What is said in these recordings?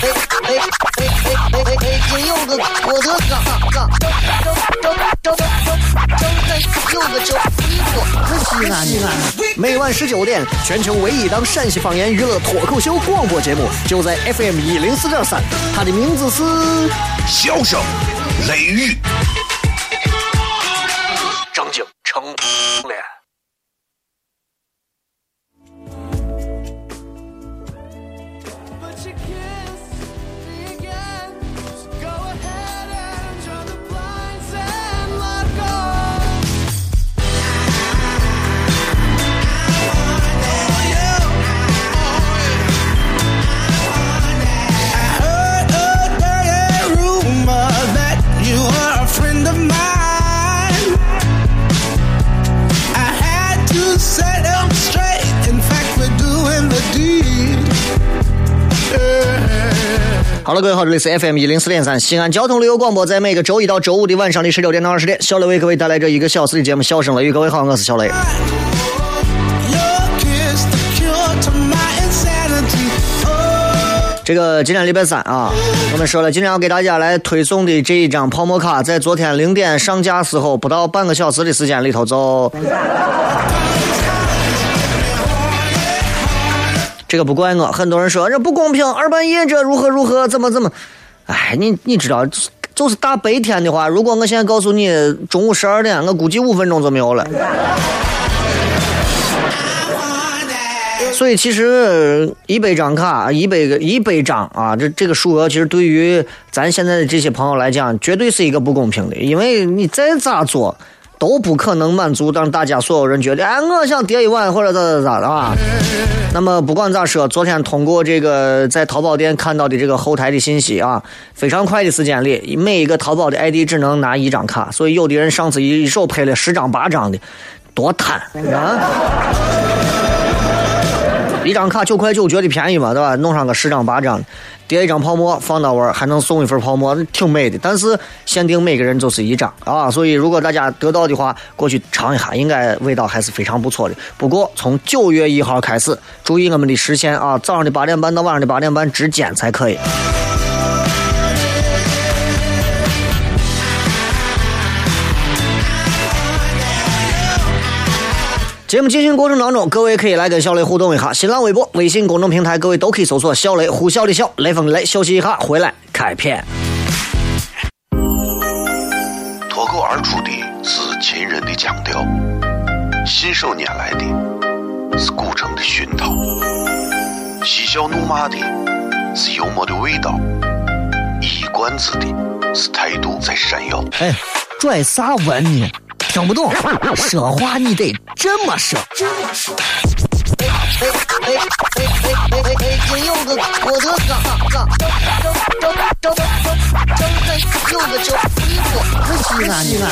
哎哎哎哎哎哎！今有个我的哥，哥，周周周周周有个叫西哥，西安西安。每晚十九点，全球唯一档陕西方言娱乐脱口秀广播节目，就在 FM 一零四点三。它的名字是《笑声雷雨》，好了，各位好，这里是 FM 一零四点三西安交通旅游广播，在每个周一到周五的晚上的十六点到二十点，小雷为各位带来这一个小时的节目《笑声雷雨》。各位好，我是小雷。这个今天礼拜三啊，我们说了，今天要给大家来推送的这一张泡沫卡，在昨天零点上架时候，不到半个小时的时间里头就。这个不怪我，很多人说这不公平，二半夜这如何如何，怎么怎么？哎，你你知道，就是大白天的话，如果我现在告诉你中午十二点，我估计五分钟就没有了。所以其实一百张卡，一百个一百张啊，这这个数额其实对于咱现在的这些朋友来讲，绝对是一个不公平的，因为你再咋做。都不可能满足让大家所有人觉得，哎，我想叠一碗或者咋咋咋的啊。那么不管咋说，昨天通过这个在淘宝店看到的这个后台的信息啊，非常快的时间里，每一个淘宝的 ID 只能拿一张卡，所以有的人上次一手拍了十张八张的，多贪啊！一张卡九块九，觉得便宜嘛，对吧？弄上个十张八张。叠一张泡沫放到玩，还能送一份泡沫，挺美的。但是限定每个人就是一张啊，所以如果大家得到的话，过去尝一下，应该味道还是非常不错的。不过从九月一号开始，注意我们的时限啊，早上的八点半到晚上的八点半之间才可以。节目进行过程当中，各位可以来跟小雷互动一下。新浪微博、微信公众平台，各位都可以搜索“小雷”，呼啸的啸，雷锋的雷，休息一下，回来开片。脱口而出的是秦人的腔调，信手拈来的是古城的熏陶，嬉笑怒骂的是幽默的味道，一冠子的是态度在闪耀。哎，拽啥文呢？听不懂，说话你得这么说。哎哎哎哎哎哎哎！今有个我的哥，哥，周周周周周有个叫西哥，西安西安。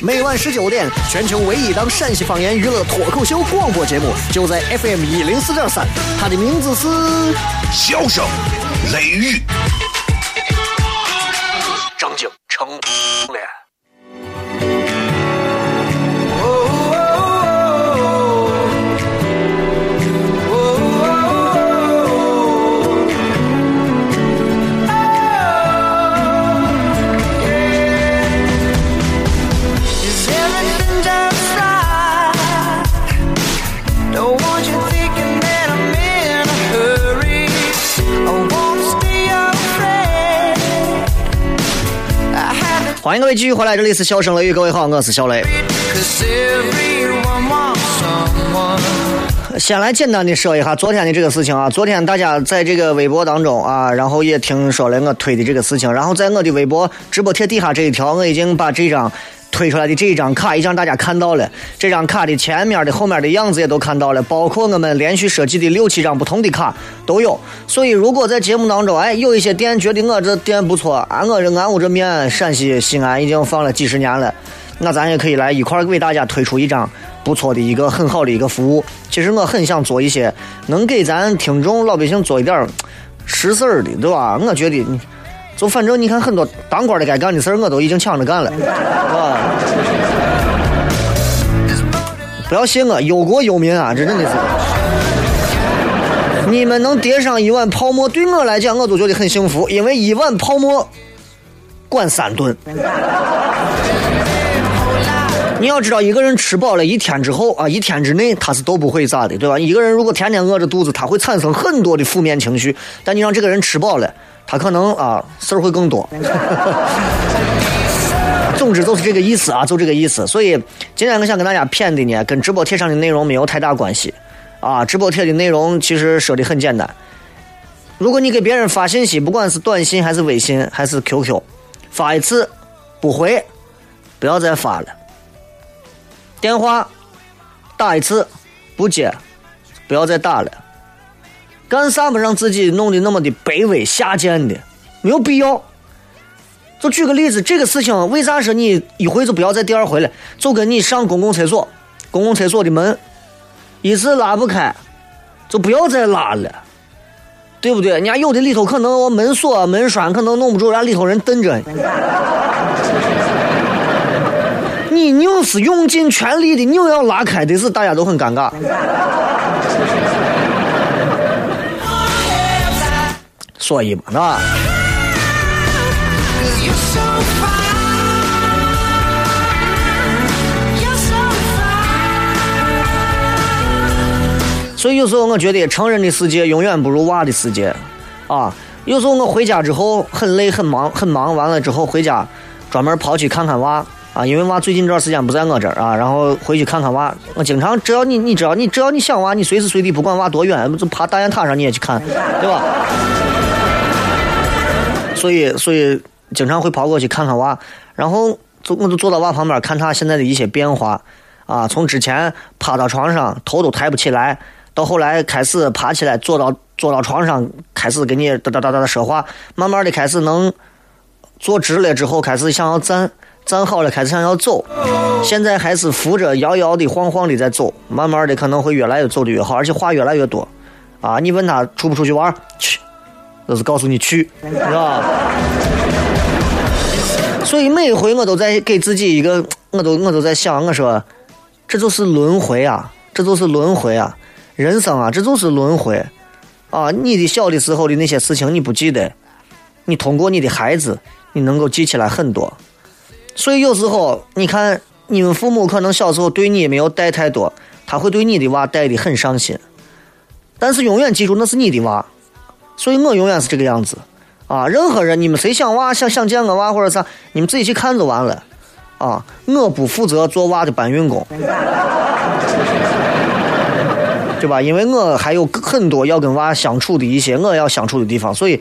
每晚十九点，全球唯一档陕西方言娱乐脱口秀广播节目，就在 FM 一零四点三。它的名字是《笑声雷雨》，欢迎各位继续回来，这里是笑声雷雨，各位好，我是小雷。先来简单的说一下昨天的这个事情啊，昨天大家在这个微博当中啊，然后也听说了我推的这个事情，然后在我的微博直播贴底下这一条，我已经把这张。推出来的这一张卡已让大家看到了，这张卡的前面的、后面的样子也都看到了，包括我们连续设计的六七张不同的卡都有。所以，如果在节目当中，哎，有一些店觉得我这店不错，俺我这俺我这面陕西西安已经放了几十年了，那咱也可以来一块儿为大家推出一张不错的一个很好的一个服务。其实我很想做一些能给咱听众老百姓做一点儿实事儿的，对吧？我觉得，就反正你看很多当官的该干的事儿，我都已经抢着干了，是吧？不要谢我，忧国忧民啊！这真的是，你们能叠上一碗泡沫，对我来讲，我都觉得很幸福，因为一碗泡沫管三顿。你要知道，一个人吃饱了一天之后啊，一天之内他是都不会咋的，对吧？一个人如果天天饿着肚子，他会产生很多的负面情绪。但你让这个人吃饱了，他可能啊事儿会更多。总之就是这个意思啊，就这个意思。所以今天我想跟大家谝的呢，跟直播贴上的内容没有太大关系啊。直播贴的内容其实说的很简单。如果你给别人发信息，不管是短信还是微信还是 QQ，发一次不回，不要再发了。电话打一次不接，不要再打了。干啥么让自己弄得那么的卑微下贱的，没有必要。就举个例子，这个事情为啥说你一回就不要再第二回了？就跟你上公共厕所，公共厕所的门一次拉不开，就不要再拉了，对不对？人家有的里头可能我门锁门栓可能弄不住，让里头人瞪着。你硬是用尽全力的硬要拉开的是大家都很尴尬。所以嘛，是吧？所以有时候我觉得成人的世界永远不如娃的世界，啊！有时候我回家之后很累很忙很忙，完了之后回家专门跑去看看娃。啊，因为娃最近这段时间不在我这儿啊，然后回去看看娃。我经常只要你，你只要你只要你想娃，你随时随地不管娃多远，就爬大雁塔上你也去看，对吧？所以，所以经常会跑过去看看娃，然后就我就坐到娃旁边看他现在的一些变化啊，从之前趴到床上头都抬不起来，到后来开始爬起来坐到坐到床上开始跟你哒哒哒哒说话，慢慢的开始能坐直了之后开始想要站。站好了，开始想要走，现在还是扶着摇摇的、晃晃的在走，慢慢的可能会越来越走的越好，而且话越来越多。啊，你问他出不出去玩？去，就是告诉你去，是吧？所以每一回我都在给自己一个，我都我都在想，我说这就是轮回啊，这就是轮回啊，人生啊，这就是轮回啊。你的小的时候的那些事情你不记得，你通过你的孩子，你能够记起来很多。所以有时候，你看你们父母可能小时候对你没有带太多，他会对你的娃带的很上心。但是永远记住那是你的娃，所以我永远是这个样子啊！任何人，你们谁想娃想想见我娃或者啥，你们自己去看就完了啊！我不负责做娃的搬运工，对吧？因为我还有很多要跟娃相处的一些我要相处的地方，所以。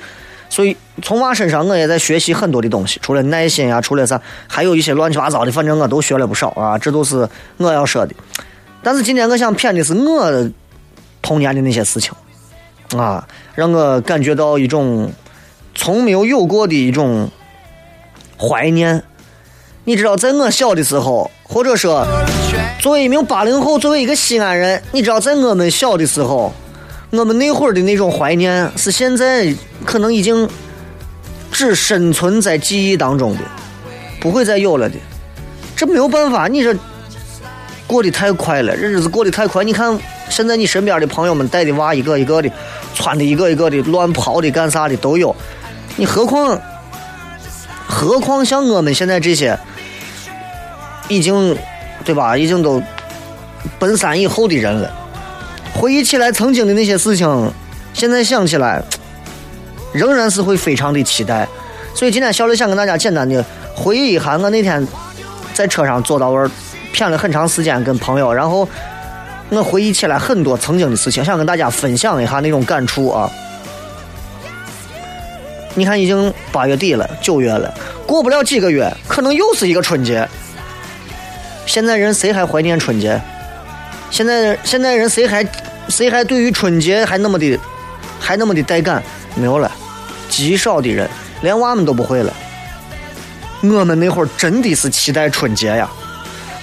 所以从娃身上，我也在学习很多的东西，除了耐心呀，除了啥，还有一些乱七八糟的，反正我都学了不少啊。这都是我要说的。但是今天我想谝的是我童年的那些事情啊，让我感觉到一种从没有有过的一种怀念。你知道，在我小的时候，或者说作为一名八零后，作为一个西安人，你知道，在我们小的时候。我们那会儿的那种怀念，是现在可能已经只生存在记忆当中的，不会再有了的。这没有办法，你这过得太快了，日子过得太快。你看现在你身边的朋友们带的娃一个一个的，穿的一个一个的，乱跑的干啥的都有。你何况何况像我们现在这些已经对吧？已经都奔三以后的人了。回忆起来曾经的那些事情，现在想起来，仍然是会非常的期待。所以今天小刘想跟大家简单的回忆一下，我那天在车上坐到位儿，谝了很长时间跟朋友，然后我回忆起来很多曾经的事情，想跟大家分享一下那种感触啊。你看，已经八月底了，九月了，过不了几个月，可能又是一个春节。现在人谁还怀念春节？现在现在人谁还谁还对于春节还那么的还那么的带感？没有了，极少的人，连娃们都不会了。我们那会儿真的是期待春节呀，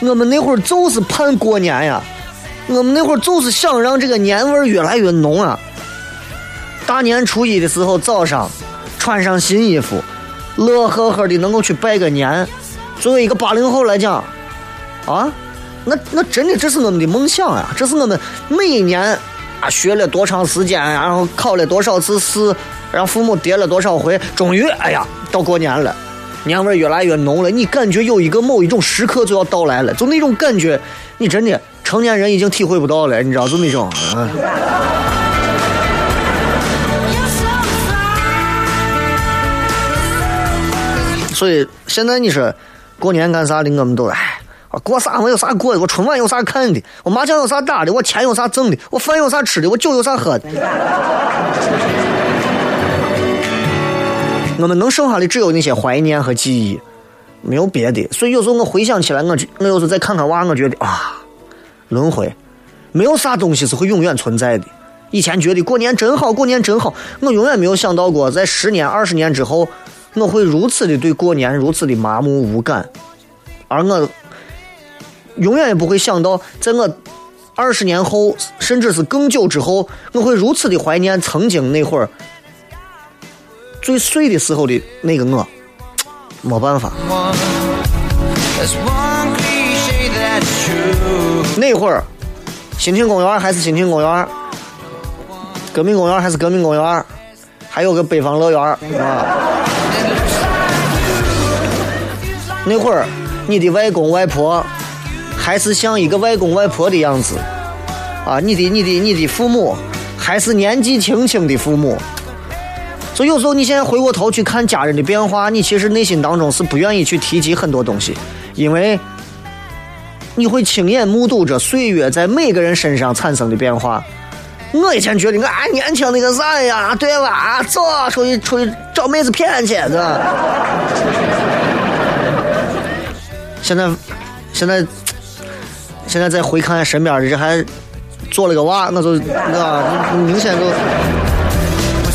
我们那会儿就是盼过年呀，我们那会儿就是想让这个年味儿越来越浓啊。大年初一的时候早上穿上新衣服，乐呵呵的能够去拜个年。作为一个八零后来讲，啊，那那真的这是我们的梦想呀！这是我们每一年啊学了多长时间，然后考了多少次试，让父母叠了多少回，终于哎呀到过年了，年味儿越来越浓了。你感觉有一个某一种时刻就要到来了，就那种感觉，你真的成年人已经体会不到了，你知道就那种。啊所以现在你说过年干啥的，我们都哎，过啥我有啥过的，我春晚有啥看的，我麻将有啥打的，我钱有啥挣的，我饭有啥吃的，我酒有啥喝的。我们能剩下的只有那些怀念和记忆，没有别的。所以有时候我回想起来，我我有时候再看看娃，我觉得啊，轮回，没有啥东西是会永远存在的。以前觉得过年真好，过年真好，我永远没有想到过，在十年、二十年之后。我会如此的对过年如此的麻木无感，而我永远也不会想到，在我二十年后，甚至是更久之后，我会如此的怀念曾经那会儿最碎的时候的那个我。没办法，那会儿，新庆公园还是新庆公园，革命公园还是革命公园，还有个北方乐园啊。那会儿，你的外公外婆还是像一个外公外婆的样子，啊，你的、你的、你的父母还是年纪轻轻的父母。所以有时候你现在回过头去看家人的变化，你其实内心当中是不愿意去提及很多东西，因为你会亲眼目睹着岁月在每个人身上产生的变化。我以前觉得我俺年轻那个啥呀，对吧？走，出去出去找妹子骗去，是吧？现在，现在，现在再回看身边的这还做了个娃，那就那明显就，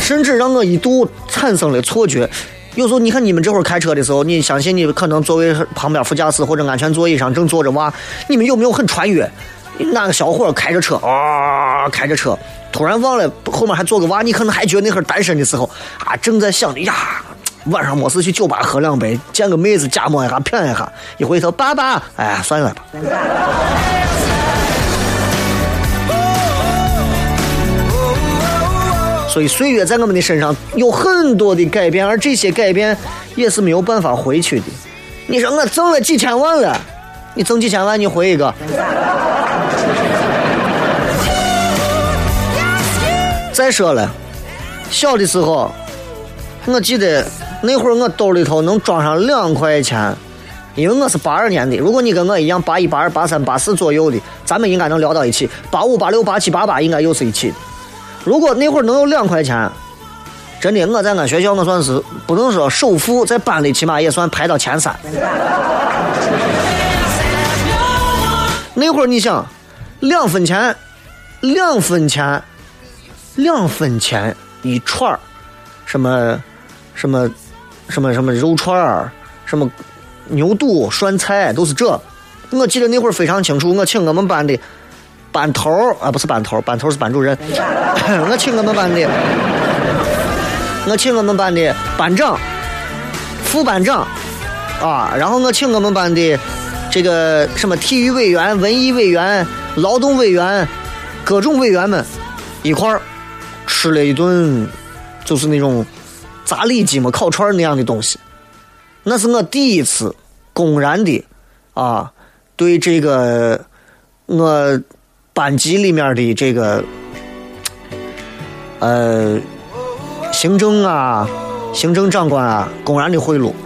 甚至让我一度产生了错觉。有时候你看你们这会儿开车的时候，你相信你可能座位旁边副驾驶或者安全座椅上正坐着娃，你们有没有很穿越？哪个小伙开着车啊，开着车，突然忘了后面还坐个娃，你可能还觉得那会儿单身的时候啊，正在想着呀。晚上没事去酒吧喝两杯，见个妹子假摸一下骗一下，一回头爸爸，哎，算了吧。所以岁月在我们的身上有很多的改变，而这些改变也是没有办法回去的。你说我挣了几千万了，你挣几千万你回一个？再说了，小的时候，我记得。那会儿我兜里头能装上两块钱，因为我是八二年的。如果你跟我一样八一、八二、八三、八四左右的，咱们应该能聊到一起。八五、八六、八七、八八应该又是一起。如果那会儿能有两块钱，真的我在俺学校我算是不能说首富，在班里起码也算排到前三。那会儿你想，两分钱，两分钱，两分钱一串儿，什么什么。什么什么肉串儿，什么牛肚、涮菜，都是这。我记得那会儿非常清楚，我请我们班的班头啊，不是班头，班头是班主任。我请我们班的，我请我们班的班长、副班长啊，然后我请我们班的这个什么体育委员、文艺委员、劳动委员，各种委员们一块儿吃了一顿，就是那种。炸里脊嘛，烤串那样的东西，那是我第一次公然的啊，对这个我班级里面的这个呃行政啊、行政长官啊，公然的贿赂。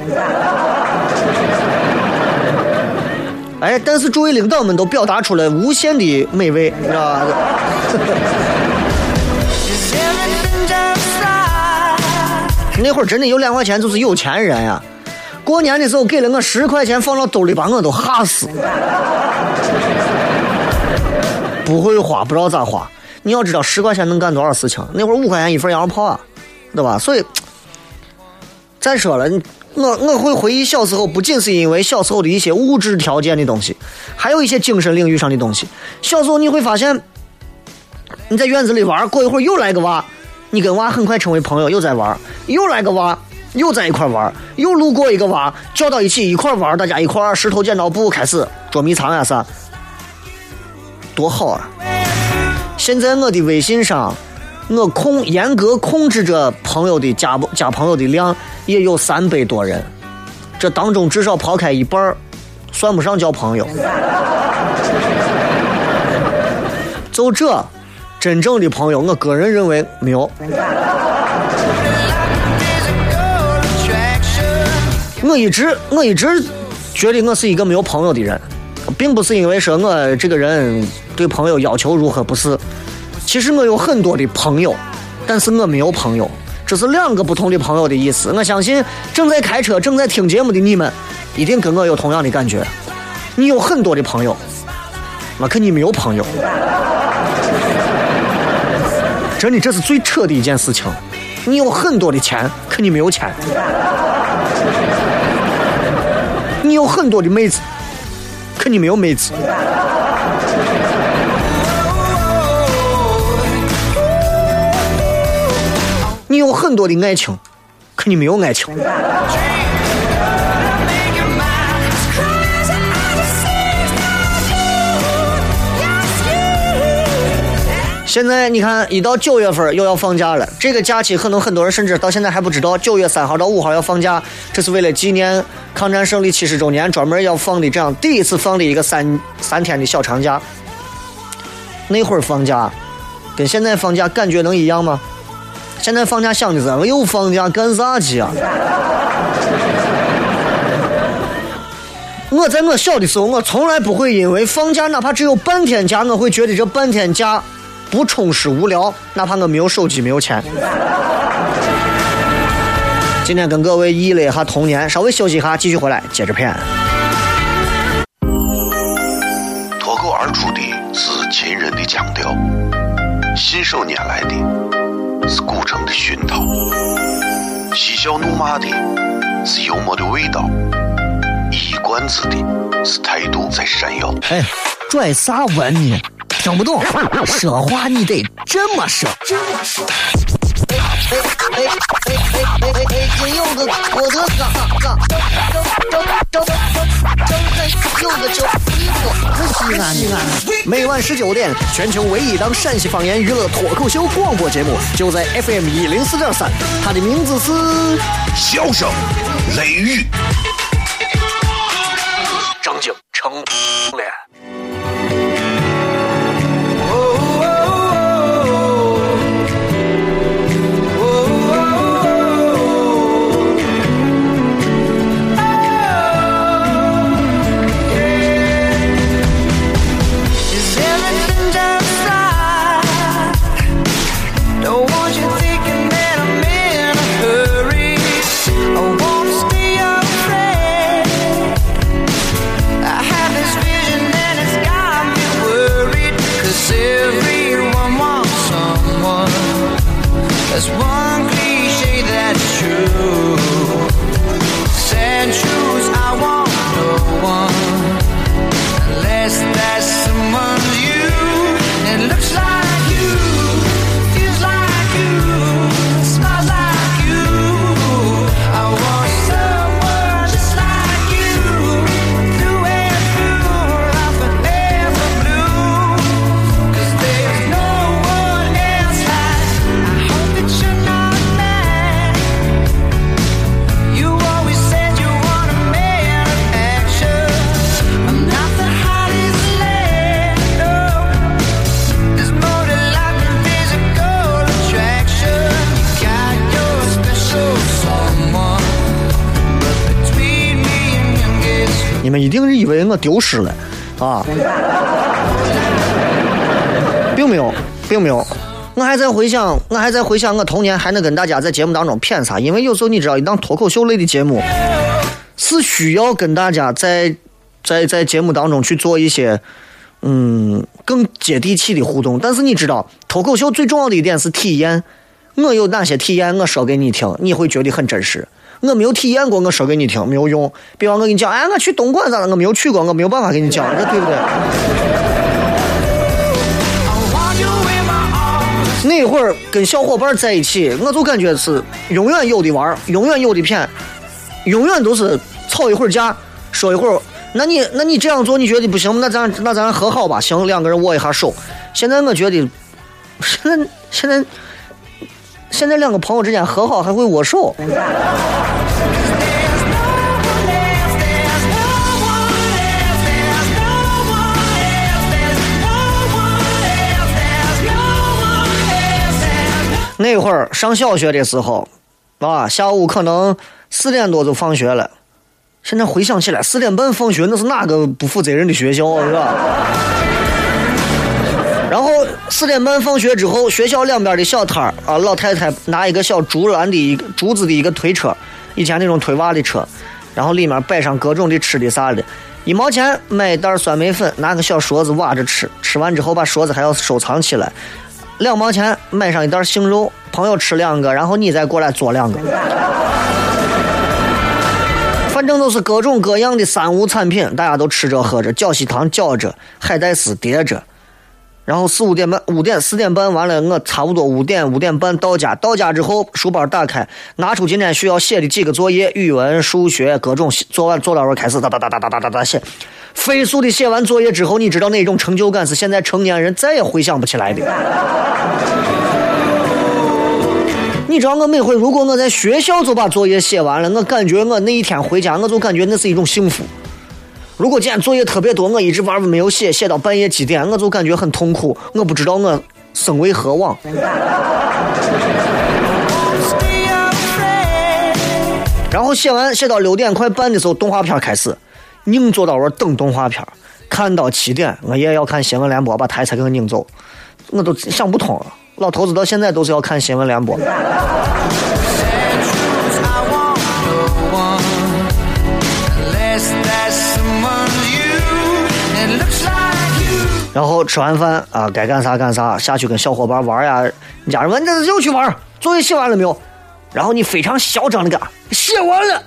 哎，但是诸位领导们都表达出了无限的美味，你知道吧？那会儿真的有两块钱就是有钱人呀！过年的时候给了我十块钱放到兜里，把我都吓死。不会花，不知道咋花。你要知道十块钱能干多少事情？那会儿五块钱一份羊肉泡啊，对吧？所以再说了，我我会回忆小时候，不仅是因为小时候的一些物质条件的东西，还有一些精神领域上的东西。小时候你会发现，你在院子里玩，过一会儿又来个娃，你跟娃很快成为朋友，又在玩，又来个娃，又在一块玩，又路过一个娃，叫到一起一块玩，大家一块石头剪刀布开始捉迷藏呀啥，多好啊！现在我的微信上。我控严格控制着朋友的加加朋友的量，也有三百多人。这当中至少抛开一半算不上交朋友。就这，真正的朋友，我个人认为没有。我一直我一直觉得我是一个没有朋友的人，并不是因为说我这个人对朋友要求如何，不是。其实我有很多的朋友，但是我没有朋友，这是两个不同的朋友的意思。我相信正在开车、正在听节目的你们，一定跟我有同样的感觉。你有很多的朋友，我可你没有朋友。真的，这是最扯的一件事情。你有很多的钱，可你没有钱。你有很多的妹子，你没有妹子。你有很多的爱情，可你没有爱情。现在你看，一到九月份又要放假了。这个假期可能很多人甚至到现在还不知道，九月三号到五号要放假，这是为了纪念抗战胜利七十周年，专门要放的这样第一次放的一个三三天的小长假。那会儿放假，跟现在放假感觉能一样吗？现在放假想的是，我又放假干啥去啊？我在我小的时候，我从来不会因为放假哪怕只有半天假，我会觉得这半天假不充实无聊，哪怕我没有手机没有钱。今天跟各位忆了一下童年，稍微休息一下，继续回来接着片。脱口而出的是秦人的腔调，信手拈来的。是古城的熏陶，嬉笑怒骂的是幽默的味道，一冠子的是态度在闪耀。哎，拽啥文呢？听不懂，说话你得这么说。哎哎哎哎哎哎哎！金柚子，我的嘎嘎，张张张张张柚子酒，西安西安。每晚十九点，全球唯一档陕西方言娱乐脱口秀广播节目，就在 FM 一零四点三。它的名字是《笑声雷雨》，为我丢失了，啊，并没有，并没有，我还在回想，我还在回想我童年还能跟大家在节目当中骗啥？因为有时候你知道，一档脱口秀类的节目是需要跟大家在在在节目当中去做一些嗯更接地气的互动。但是你知道，脱口秀最重要的一点是体验，我有哪些体验，我说给你听，你会觉得很真实。我没有体验过，我说给你听没有用。比方我给你讲，哎，我去东莞咋了？我没有去过，我没有办法给你讲，这对不对？那会儿跟小伙伴在一起，我就感觉是永远有的玩，永远有的骗，永远都是吵一会儿架，说一会儿。那你那你这样做，你觉得不行？那咱那咱和好吧，行，两个人握一下手。现在我觉得，现在现在现在两个朋友之间和好还会握手。那会儿上小学的时候，啊，下午可能四点多就放学了。现在回想起来，四点半放学那是哪个不负责任的学校，是吧？然后四点半放学之后，学校两边的小摊儿啊，老太太拿一个小竹篮的一个竹子的一个推车，以前那种推娃的车，然后里面摆上各种的吃的啥的，一毛钱买一袋酸梅粉，拿个小勺子挖着吃，吃完之后把勺子还要收藏起来。两毛钱买上一袋杏肉，朋友吃两个，然后你再过来做两个。反正都是各种各样的三无产品，大家都吃着喝着，饺西糖嚼着，海带丝叠着。然后四五点半，五点四点半完了，我差不多五点五点半到家。到家之后，书包打开，拿出今天需要写的几个作业，语文、数学各种，做完做到会开始哒哒哒哒哒哒哒哒写。飞速的写完作业之后，你知道那种成就感是现在成年人再也回想不起来的。你知道我每回如果我在学校就把作业写完了，我感觉我那一天回家，我就感觉那是一种幸福。如果今天作业特别多，我一直玩没有写，写到半夜几点，我就感觉很痛苦。我不知道我生为何往。然后写完写到六点快半的时候，动画片开始。硬坐到我等动画片，看到七点，我也要看新闻联播，把台才给我拧走，我都想不通了。老头子到现在都是要看新闻联播。然后吃完饭啊，该干啥干啥，下去跟小伙伴玩呀。你家人问这又去玩，作业写完了没有？然后你非常嚣张的干，写完了。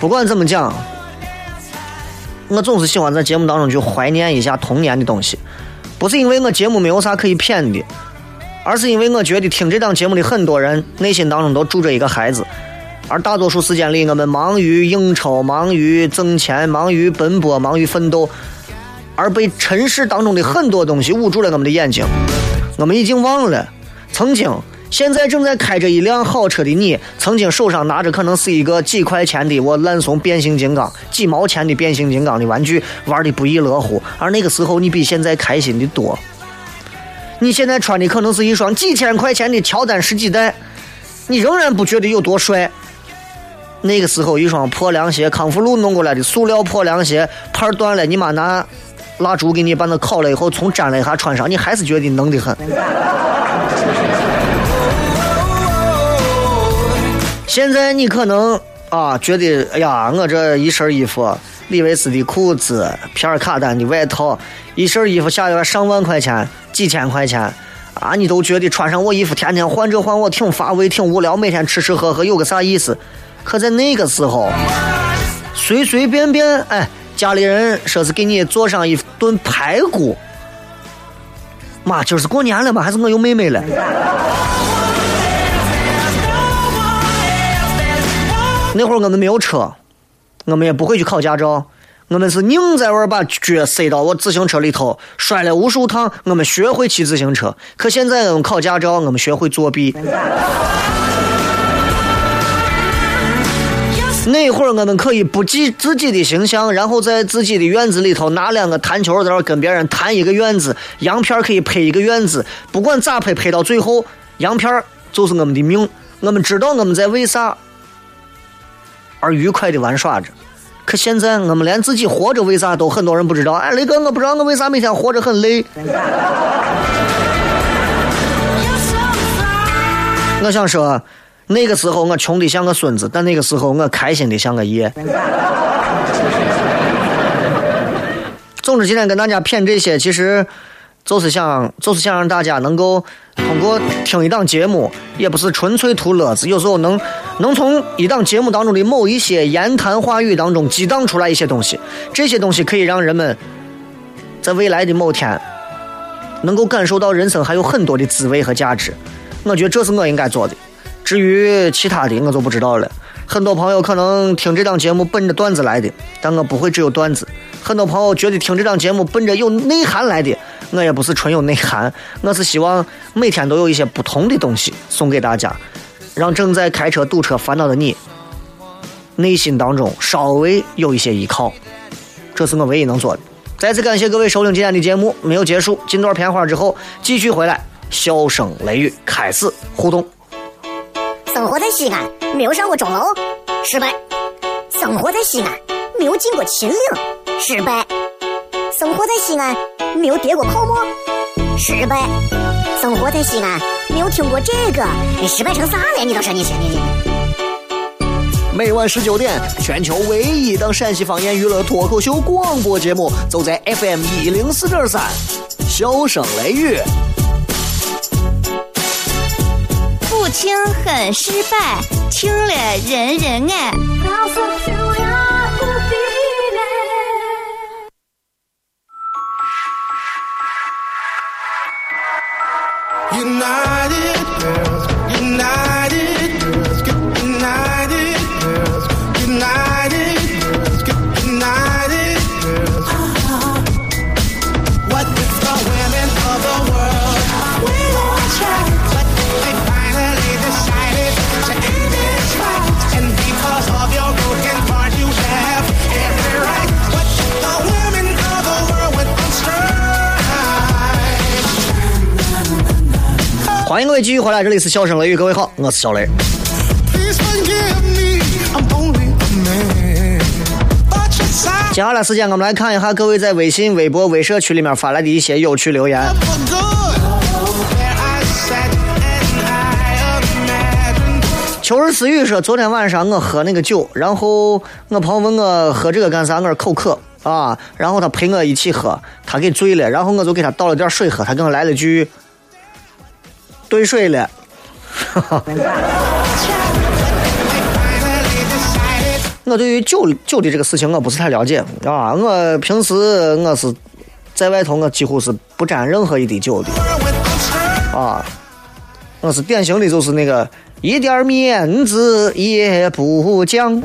不管怎么讲，我总是喜欢在节目当中去怀念一下童年的东西。不是因为我节目没有啥可以骗的，而是因为我觉得听这档节目的很多人内心当中都住着一个孩子，而大多数时间里我们忙于应酬、忙于挣钱、忙于奔波、忙于奋斗，而被尘世当中的很多东西捂住了我们的眼睛。我们已经忘了曾经。现在正在开着一辆好车的你，曾经手上拿着可能是一个几块钱的我烂怂变形金刚，几毛钱的变形金刚的玩具，玩的不亦乐乎。而那个时候，你比现在开心的多。你现在穿的可能是一双几千块钱的乔丹十几代，你仍然不觉得有多帅。那个时候，一双破凉鞋，康复路弄过来的塑料破凉鞋，牌断了，你妈拿蜡烛给你把那烤了以后，从粘了一下穿上，你还是觉得能的很。现在你可能啊觉得，哎呀，我这一身衣服，李维斯的裤子，皮尔卡丹的外套，一身衣服下月上万块钱，几千块钱，啊，你都觉得穿上我衣服，天天换这换我，挺乏味，挺无聊，每天吃吃喝喝有个啥意思？可在那个时候，随随便便，哎，家里人说是给你做上一顿排骨，妈，今儿是过年了吗？还是我有妹妹了？那会儿我们没有车，我们也不会去考驾照，我们是硬在玩把脚塞到我自行车里头，摔了无数趟，我们学会骑自行车。可现在我们考驾照，我们学会作弊。那会儿我们可以不计自己的形象，然后在自己的院子里头拿两个弹球在那跟别人弹一个院子，洋片可以拍一个院子，不管咋拍，拍到最后洋片就是我们的命。我们知道我们在为啥。而愉快的玩耍着，可现在我们连自己活着为啥都很多人不知道。哎，雷哥，我不知道我为啥每天活着很累。我想说，那个时候我穷的像个孙子，但那个时候我开心的像个爷。总之，今天跟大家谝这些，其实就是想就是想让大家能够通过听一档节目，也不是纯粹图乐子，有时候能能从一档节目当中的某一些言谈话语当中激荡出来一些东西，这些东西可以让人们在未来的某天能够感受到人生还有很多的滋味和价值。我觉得这是我应该做的。至于其他的，我就不知道了。很多朋友可能听这档节目奔着段子来的，但我不会只有段子。很多朋友觉得听这档节目奔着有内涵来的，我也不是纯有内涵，我是希望每天都有一些不同的东西送给大家，让正在开车堵车烦恼的你，内心当中稍微有一些依靠，这是我唯一能做的。再次感谢各位收听今天的节目，没有结束，进段片花之后继续回来，笑声雷雨开始互动。生活在西安，没有上过钟楼，失败；生活在西安，没有进过秦岭，失败；生活在西安，没有跌过泡沫，失败；生活在西安，没有听过这个，你失败成啥了？你倒是你信你你？每晚十九点，全球唯一档陕西方言娱乐脱口秀广播节目，就在 FM 一零四点三，笑声雷雨。听很失败，听了人人爱。United 欢迎各位继续回来，这里是笑声雷雨，各位好，我是小雷。接下来时间，我们来看一下各位在微信、微博、微社区里面发来的一些有趣留言。秋日思雨说，昨天晚上我喝那个酒，然后我朋友问我喝这个干啥，我说口渴啊，然后他陪我一起喝，他给醉了，然后我就给他倒了点水喝，他给我来了句兑水了。哈 哈我对于酒酒的这个事情我不是太了解啊，我平时我是在外头我几乎是不沾任何一滴酒的啊，我是典型的就是那个一点面子也不讲。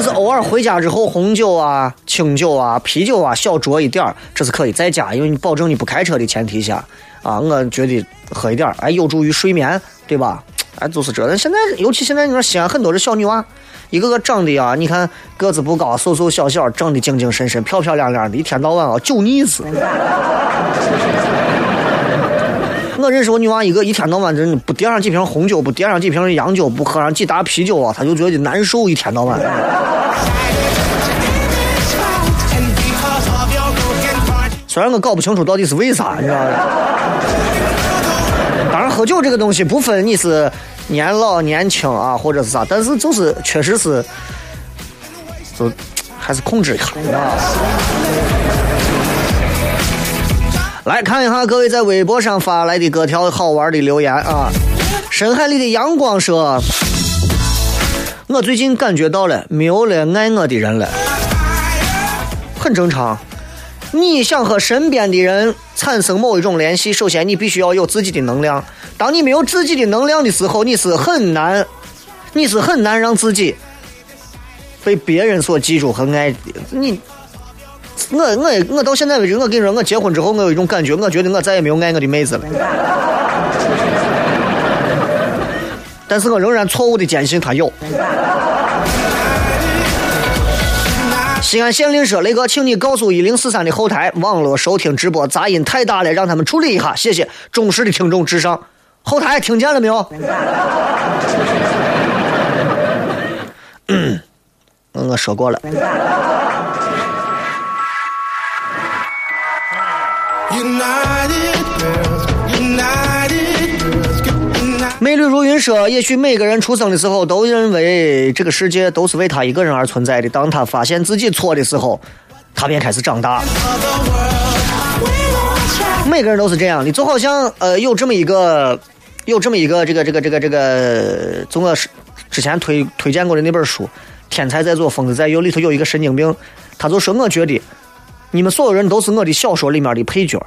但是偶尔回家之后，红酒啊、清酒啊、啤酒啊，小酌一点儿，这是可以在家，因为你保证你不开车的前提下，啊，我觉得喝一点儿，哎，有助于睡眠，对吧？哎，就是这。现在，尤其现在你说西安很多的小女娃，一个个长得啊，你看个子不高，瘦瘦小小，长得精精神神、漂漂亮亮的，一天到晚啊酒腻子。认识我女娃一个，一天到晚真的不点上几瓶红酒，不点上几瓶洋酒，不喝上几打啤酒啊，她就觉得难受，一天到晚。虽然我搞不清楚到底是为啥，你知道吗？当然，喝酒这个东西不分你是年老年轻啊，或者是啥，但是就是确实是，就还是控制一下啊。来看一下各位在微博上发来的各条好玩的留言啊！深海里的阳光说：“我最近感觉到了没有了爱我的人了，很正常。你想和身边的人产生某一种联系，首先你必须要有自己的能量。当你没有自己的能量的时候，你是很难，你是很难让自己被别人所记住和爱的。你，我我我到现在为止，我跟你说，我结婚之后，我有一种感觉，我觉得我再也没有爱我的妹子了。但是我仍然错误的坚信他有。西安县令说：“雷哥，请你告诉一零四三的后台，网络收听直播杂音太大了，让他们处理一下，谢谢。忠实的听众至上。后台听见了没有？嗯，我说过了。united，united，美丽如云说：“也许每个人出生的时候都认为这个世界都是为他一个人而存在的。当他发现自己错的时候，他便开始长大。每个人都是这样的，就好像呃有这么一个有这么一个这个这个这个这个，从我是之前推推荐过的那本书《天才在左，疯子在右》里头有一个神经病，他就说我觉得你们所有人都是我的小说里面的配角。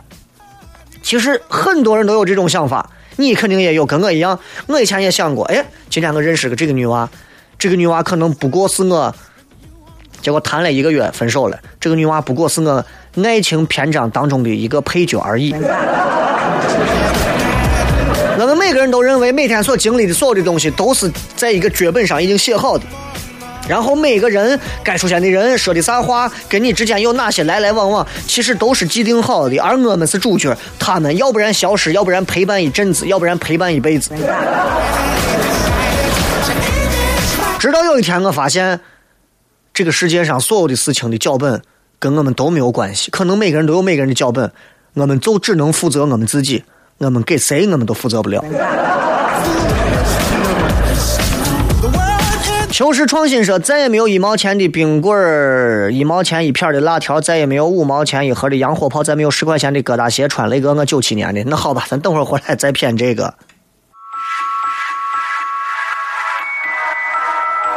其实很多人都有这种想法，你肯定也有，跟我一样。我以前也想过，哎，今天我认识个这个女娃，这个女娃可能不过是我，结果谈了一个月分手了。这个女娃不过是我爱情篇章当中的一个配角而已。我们每个人都认为每天所经历的所有的东西都是在一个剧本上已经写好的，然后每个人该出现的人说的啥话，跟你之间有哪些来来往往，其实都是既定好的，而我们是主角，他们要不然消失，要不然陪伴一阵子，要不然陪伴一辈子。直到有一天，我发现这个世界上所有的事情的脚本跟我们都没有关系，可能每个人都有每个人的脚本，我们就只能负责我们自己，我们给谁我们都负责不了。求是创新说，再也没有一毛钱的冰棍儿，一毛钱一片的辣条，再也没有五毛钱一盒的洋火炮，再没有十块钱的疙瘩鞋穿。雷哥，我九七年的，那好吧，咱等会儿回来再骗这个。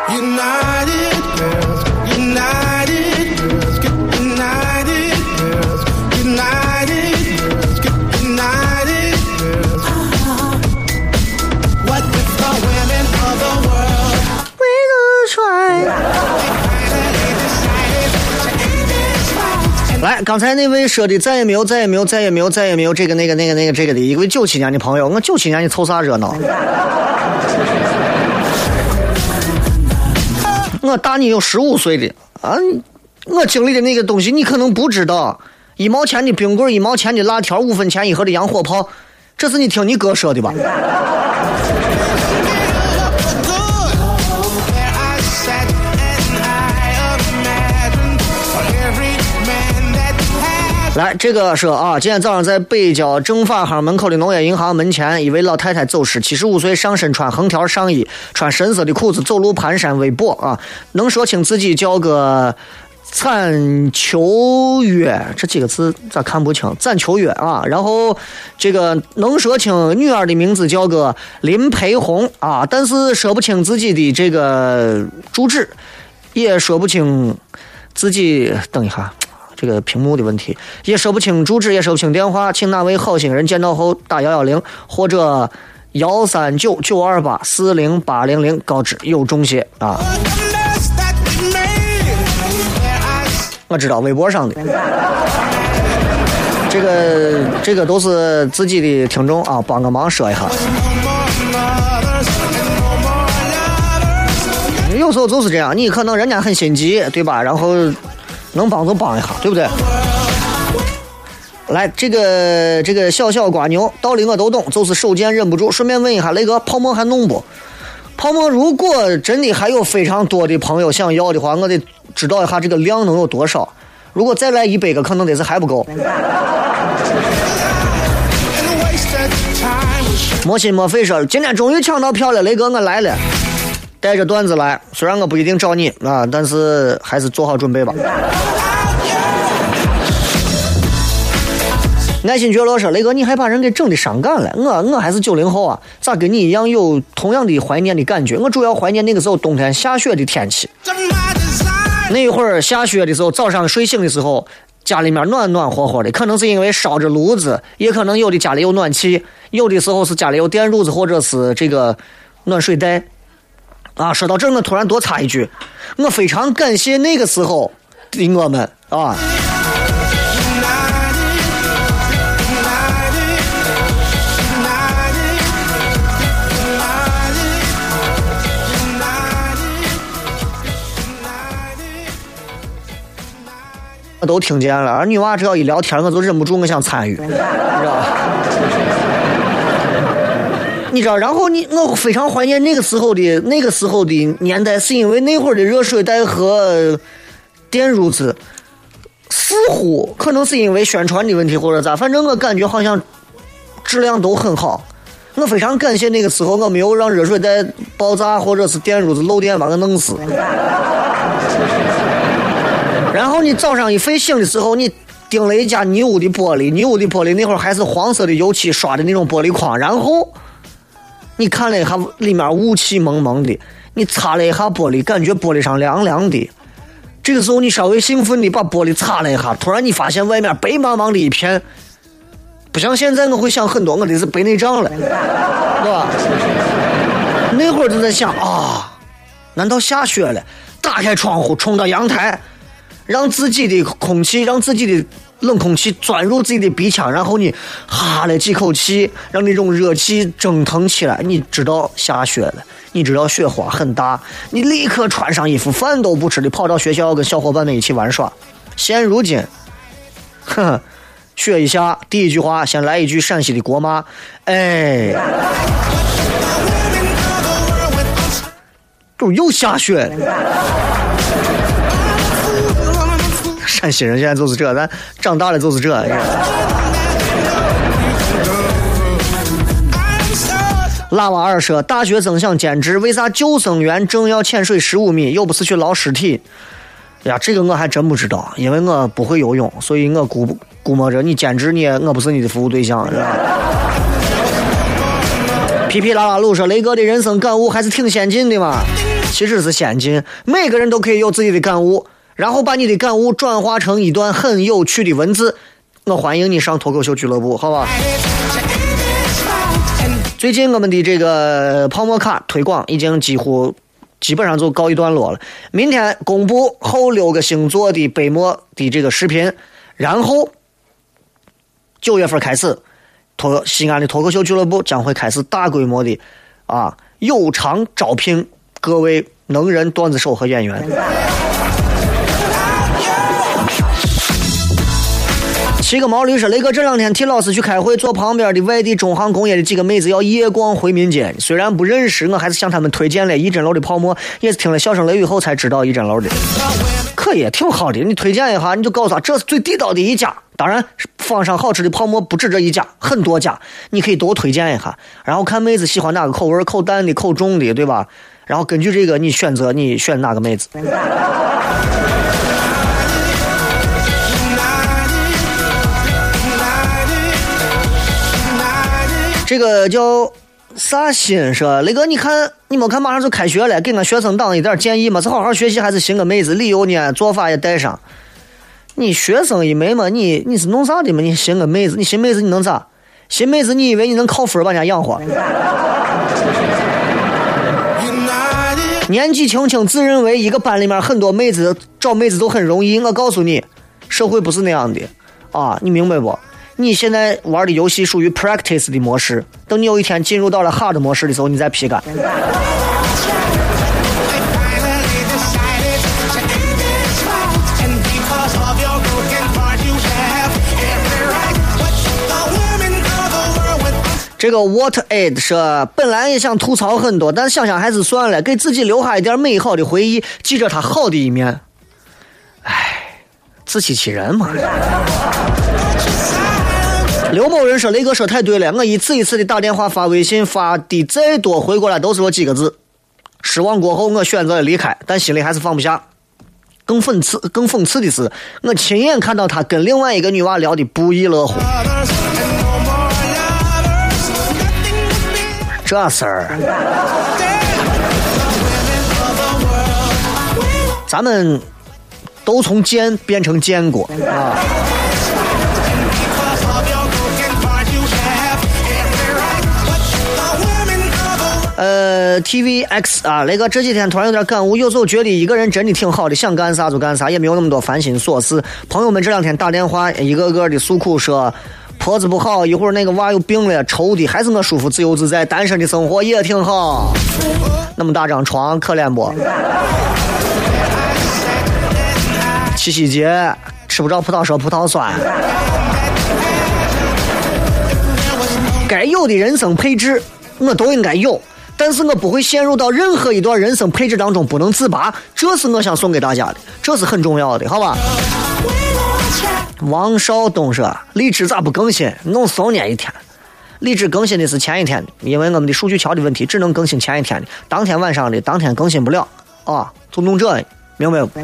United 刚才那位说的再也没有，再也没有，再也没有，再也没有这个那个那个那个这个的一位九七年的朋友，我九七年你凑啥热闹？我大你有十五岁的啊，我经历的那个东西你可能不知道，一毛钱的冰棍，一毛钱的辣条，五分钱一盒的洋火炮，这是你听你哥说的吧？来，这个说啊，今天早上在北郊政法行门口的农业银行门前，一位老太太走失，七十五岁，上身穿横条上衣，穿深色的裤子，走路蹒跚微跛啊，能说清自己叫个惨秋月这几个字咋看不清？攒秋月啊，然后这个能说清女儿的名字叫个林培红啊，但是说不清自己的这个住址，也说不清自己。等一下。这个屏幕的问题，也说不清住址，也说不清电话，请哪位好心人见到后打幺幺零或者幺三九九二八四零八零零告知有中邪啊！我知道微博上的，这个这个都是自己的听众啊，帮个忙说一下。有时候就是这样，你可能人家很心急，对吧？然后能帮就帮一下，对不对？来，这个这个小小瓜牛道理我都懂，就是手贱忍不住。顺便问一下雷哥，泡沫还弄不？泡沫如果真的还有非常多的朋友想要的话，我得知道一下这个量能有多少。如果再来一百个，可能得是还不够。莫心莫肺说，今天终于抢到票了，雷哥我来了，带着段子来。虽然我不一定找你啊，但是还是做好准备吧。爱新觉罗说：“雷哥，你还把人给整的伤感了。我我还是九零后啊，咋跟你一样有同样的怀念的感觉？我主要怀念那个时候冬天下雪的天气。To my design. 那会儿下雪的时候，早上睡醒的时候，家里面暖暖和和的，可能是因为烧着炉子，也可能有的家里有暖气，有的时候是家里有电褥子或者是这个暖水袋。啊，说到这儿，我突然多插一句，我非常感谢那个时候的我们啊。”我都听见了，而女娃只要一聊天，我就忍不住我想参与，你知道吧？你知道，然后你我非常怀念那个时候的那个时候的年代，是因为那会儿的热水袋和电褥子，似乎可能是因为宣传的问题或者咋，反正我感觉好像质量都很好。我非常感谢那个时候我没有让热水袋爆炸或者是电褥子漏电把我弄死。然后你早上一睡醒的时候，你盯了一家泥屋的玻璃，泥屋的玻璃那会儿还是黄色的油漆刷的那种玻璃框，然后你看了一下里面雾气蒙蒙的，你擦了一下玻璃，感觉玻璃上凉凉的。这个时候你稍微兴奋的把玻璃擦了一下，突然你发现外面白茫茫的一片，不像现在我会想很多，我这是白内障了，是吧？那会儿就在想啊，难道下雪了？打开窗户，冲到阳台，让自己的空气，让自己的冷空气钻入自己的鼻腔，然后你哈了几口气，让那种热气蒸腾起来。你知道下雪了，你知道雪花很大，你立刻穿上衣服，饭都不吃的跑到学校跟小伙伴们一起玩耍。现如今，哼，雪一下，第一句话先来一句陕西的国骂，哎。就又下雪了。陕西人现在就是这，咱长大了就是这。拉瓦尔说：“大学生想兼职，为啥救生员证要潜水十五米，又不是去捞尸体？”呀，这个我还真不知道，因为我不会游泳，所以我估估摸着你兼职，你我不是你的服务对象，是吧？皮皮拉拉鲁说：“雷哥的人生感悟还是挺先进的嘛。”其实是先进，每个人都可以有自己的感悟，然后把你的感悟转化成一段很有趣的文字。我欢迎你上脱口秀俱乐部，好吧？最近我们的这个泡沫卡推广已经几乎基本上就告一段落了。明天公布后六个星座的杯末的这个视频，然后九月份开始，脱西安的脱口秀俱乐部将会开始大规模的啊有偿招聘。各位能人、段子手和演员。骑个毛驴说：“雷哥这两天替老师去开会，坐旁边的外地中航工业的几个妹子要夜逛回民街。虽然不认识，我还是向他们推荐了一针楼的泡沫，也是听了笑声雷雨后才知道一针楼的。可以，挺好的。你推荐一下，你就告诉他这是最地道的一家。当然，坊上好吃的泡沫不止这一家，很多家，你可以多推荐一下。然后看妹子喜欢哪个口味，口淡的、口重的，对吧？”然后根据这个，你选择你选哪个妹子？这个叫啥心说？雷哥，你看你没看马上就开学了，给俺学生党一点建议吗？是好好学习还是寻个妹子？理由呢？做法也带上。你学生一枚嘛，你你是弄啥的嘛？你寻个妹子，你寻妹子你能咋？寻妹子你以为你能靠分把人家养活？年纪轻轻，自认为一个班里面很多妹子找妹子都很容易。我告诉你，社会不是那样的啊！你明白不？你现在玩的游戏属于 practice 的模式，等你有一天进入到了 hard 模式的时候，你再批改。这个 What Aid 说，本来也想吐槽很多，但想想还是算了，给自己留下一点美好的回忆，记着他好的一面。唉，自欺欺人嘛。刘某人说：“雷哥说太对了，我一次一次的打电话、发微信，发的再多，回过来都是我几个字。失望过后，我选择了离开，但心里还是放不下。更讽刺、更讽刺的是，我亲眼看到他跟另外一个女娃聊的不亦乐乎。”这事儿，咱们都从见变成见过啊。呃，T V X 啊，雷哥这几天突然有点感悟，有时候觉得一个人真的挺好的，想干啥就干啥，也没有那么多烦心琐事。朋友们这两天打电话，一个个的诉苦说。婆子不好，一会儿那个娃又病了，愁的还是我舒服自由自在，单身的生活也挺好。那么大张床，可怜不？七夕节吃不着葡萄说葡萄酸。该有的人生配置我都应该有，但是我不会陷入到任何一段人生配置当中不能自拔，这是我想送给大家的，这是很重要的，好吧？王少东说：“荔枝咋不更新？弄怂你一天。荔枝更新的是前一天的，因为我们的数据桥的问题，只能更新前一天的，当天晚上的当天更新不了啊，就弄这，明白不？”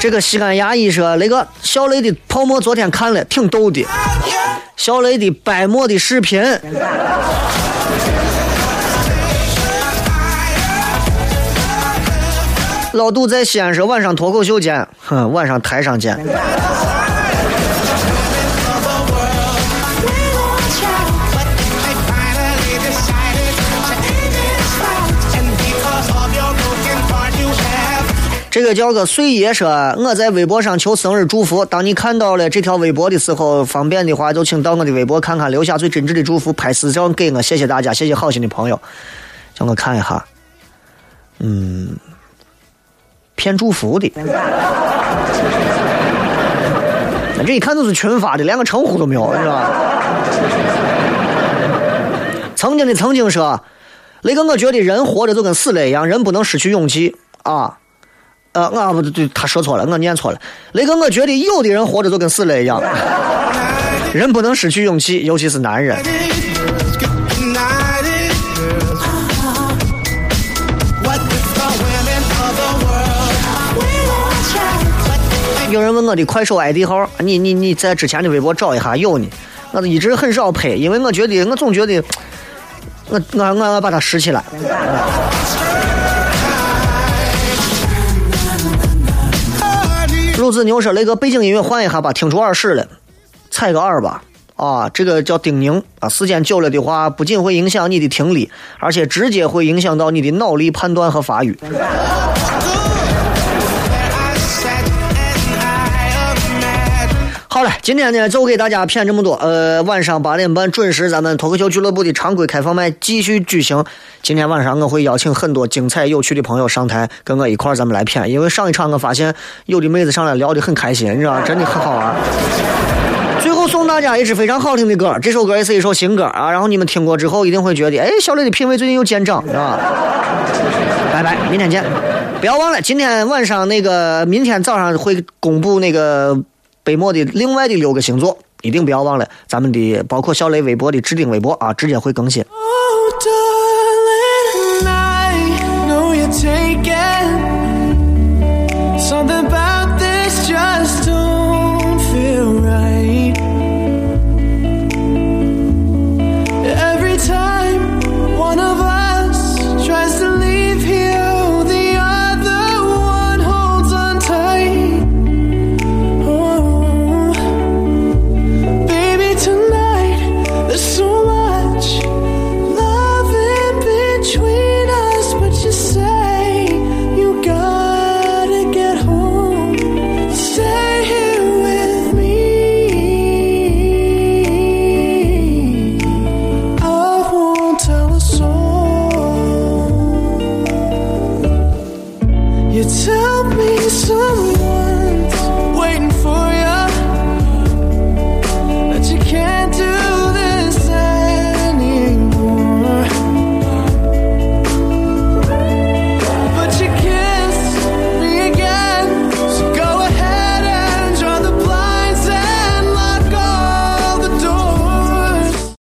这个西安牙医说，那个小雷的泡沫昨天看了，挺逗的。小雷的掰馍的视频。老杜在西安说晚上脱口秀见，哼，晚上台上见。这叫个岁爷说，我在微博上求生日祝福。当你看到了这条微博的时候，方便的话就请到我的微博看看，留下最真挚的祝福，拍私照给我。谢谢大家，谢谢好心的朋友，叫我看一下。嗯，骗祝福的，这一看就是群发的，连个称呼都没有，是吧？曾经的曾经说，那个我觉得人活着就跟死了一样，人不能失去勇气啊。呃，我不对，他说错了，我念错了。那个我觉得有的人活着就跟死了一样，人不能失去勇气，尤其是男人。有人问我的快手 ID 号，你你你在之前的微博找一下有呢。我一直很少拍，因为我觉得我总觉得我我我要把它拾起来。陆子牛说：“那个背景音乐换一下吧，听出耳屎了，踩个二吧。啊，这个叫丁宁啊，时间久了的话，不仅会影响你的听力，而且直接会影响到你的脑力判断和发育。”好了，今天呢就给大家骗这么多。呃，晚上八点半准时，咱们脱口秀俱乐部的常规开放麦继续举行。今天晚上我会邀请很多精彩有趣的朋友上台，跟我一块儿咱们来骗。因为上一场我发现有的妹子上来聊的很开心，你知道，真的很好玩。最后送大家一支非常好听的歌，这首歌也是一首新歌啊。然后你们听过之后一定会觉得，哎，小磊的品味最近又见长，是吧？拜拜，明天见。不要忘了，今天晚上那个，明天早上会公布那个。北漠的另外的六个星座，一定不要忘了咱们的，包括小雷微博的置顶微博啊，直接会更新。